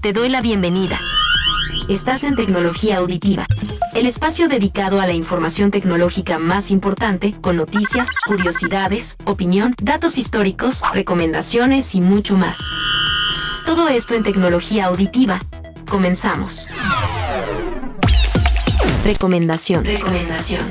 Te doy la bienvenida. Estás en Tecnología Auditiva, el espacio dedicado a la información tecnológica más importante, con noticias, curiosidades, opinión, datos históricos, recomendaciones y mucho más. Todo esto en Tecnología Auditiva. Comenzamos. Recomendación. Recomendación.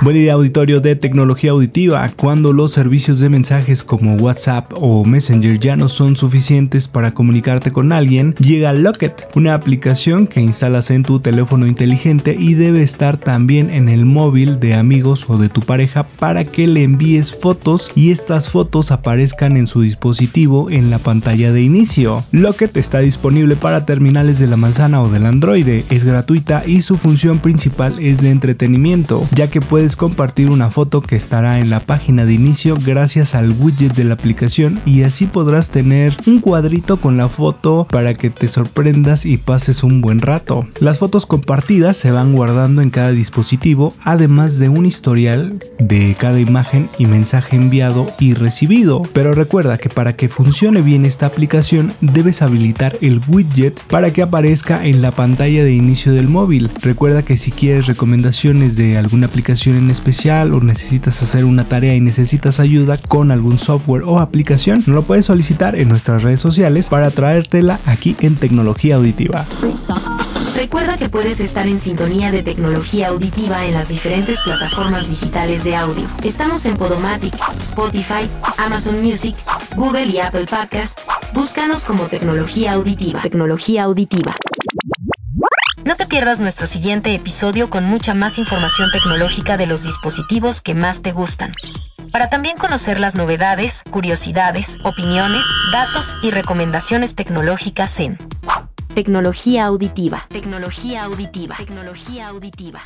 Buen día auditorio de tecnología auditiva. Cuando los servicios de mensajes como WhatsApp o Messenger ya no son suficientes para comunicarte con alguien, llega Locket, una aplicación que instalas en tu teléfono inteligente y debe estar también en el móvil de amigos o de tu pareja para que le envíes fotos y estas fotos aparezcan en su dispositivo en la pantalla de inicio. Locket está disponible para terminales de la manzana o del Android, es gratuita y su función principal es de entretenimiento, ya que puedes compartir una foto que estará en la página de inicio gracias al widget de la aplicación y así podrás tener un cuadrito con la foto para que te sorprendas y pases un buen rato. Las fotos compartidas se van guardando en cada dispositivo además de un historial de cada imagen y mensaje enviado y recibido. Pero recuerda que para que funcione bien esta aplicación debes habilitar el widget para que aparezca en la pantalla de inicio del móvil. Recuerda que si quieres recomendaciones de alguna aplicación en especial o necesitas hacer una tarea y necesitas ayuda con algún software o aplicación, nos lo puedes solicitar en nuestras redes sociales para traértela aquí en Tecnología Auditiva. Recuerda que puedes estar en sintonía de tecnología auditiva en las diferentes plataformas digitales de audio. Estamos en Podomatic, Spotify, Amazon Music, Google y Apple Podcast. Búscanos como tecnología auditiva. Tecnología auditiva. Pierdas nuestro siguiente episodio con mucha más información tecnológica de los dispositivos que más te gustan. Para también conocer las novedades, curiosidades, opiniones, datos y recomendaciones tecnológicas en Tecnología auditiva. Tecnología auditiva. Tecnología auditiva.